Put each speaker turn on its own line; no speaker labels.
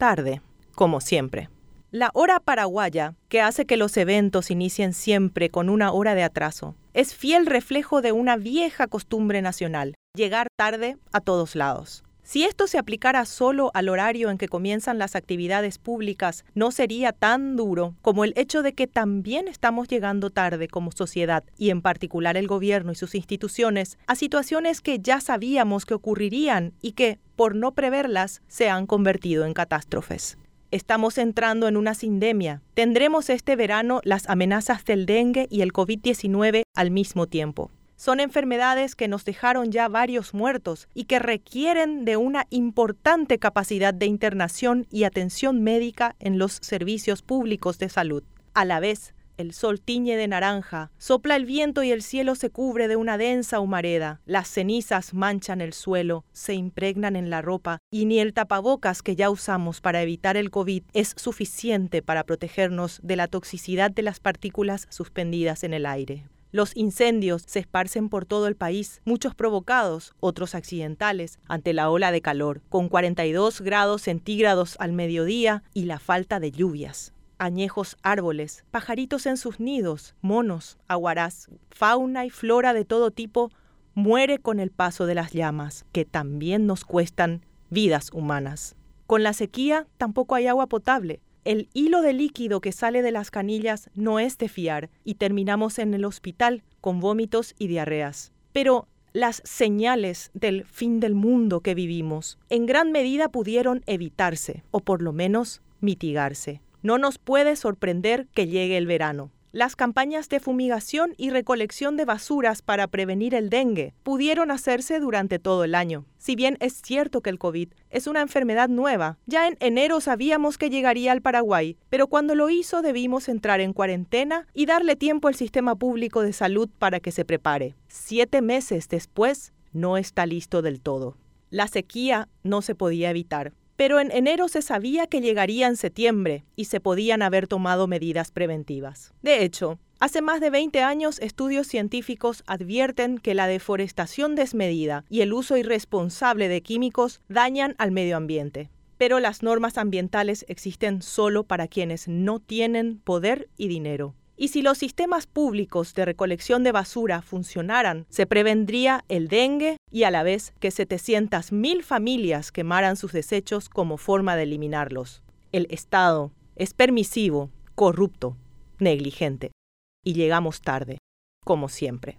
tarde, como siempre. La hora paraguaya, que hace que los eventos inicien siempre con una hora de atraso, es fiel reflejo de una vieja costumbre nacional, llegar tarde a todos lados. Si esto se aplicara solo al horario en que comienzan las actividades públicas, no sería tan duro como el hecho de que también estamos llegando tarde como sociedad, y en particular el gobierno y sus instituciones, a situaciones que ya sabíamos que ocurrirían y que, por no preverlas, se han convertido en catástrofes. Estamos entrando en una sindemia. Tendremos este verano las amenazas del dengue y el COVID-19 al mismo tiempo. Son enfermedades que nos dejaron ya varios muertos y que requieren de una importante capacidad de internación y atención médica en los servicios públicos de salud. A la vez, el sol tiñe de naranja, sopla el viento y el cielo se cubre de una densa humareda. Las cenizas manchan el suelo, se impregnan en la ropa y ni el tapabocas que ya usamos para evitar el COVID es suficiente para protegernos de la toxicidad de las partículas suspendidas en el aire. Los incendios se esparcen por todo el país, muchos provocados, otros accidentales, ante la ola de calor, con 42 grados centígrados al mediodía y la falta de lluvias añejos árboles, pajaritos en sus nidos, monos, aguarás, fauna y flora de todo tipo, muere con el paso de las llamas, que también nos cuestan vidas humanas. Con la sequía tampoco hay agua potable. El hilo de líquido que sale de las canillas no es de fiar y terminamos en el hospital con vómitos y diarreas. Pero las señales del fin del mundo que vivimos en gran medida pudieron evitarse o por lo menos mitigarse. No nos puede sorprender que llegue el verano. Las campañas de fumigación y recolección de basuras para prevenir el dengue pudieron hacerse durante todo el año. Si bien es cierto que el COVID es una enfermedad nueva, ya en enero sabíamos que llegaría al Paraguay, pero cuando lo hizo debimos entrar en cuarentena y darle tiempo al sistema público de salud para que se prepare. Siete meses después, no está listo del todo. La sequía no se podía evitar pero en enero se sabía que llegaría en septiembre y se podían haber tomado medidas preventivas. De hecho, Hace más de 20 años, estudios científicos advierten que la deforestación desmedida y el uso irresponsable de químicos dañan al medio ambiente. Pero las normas ambientales existen solo para quienes no tienen poder y dinero. Y si los sistemas públicos de recolección de basura funcionaran, se prevendría el dengue y a la vez que 700.000 familias quemaran sus desechos como forma de eliminarlos. El Estado es permisivo, corrupto, negligente. Y llegamos tarde, como siempre.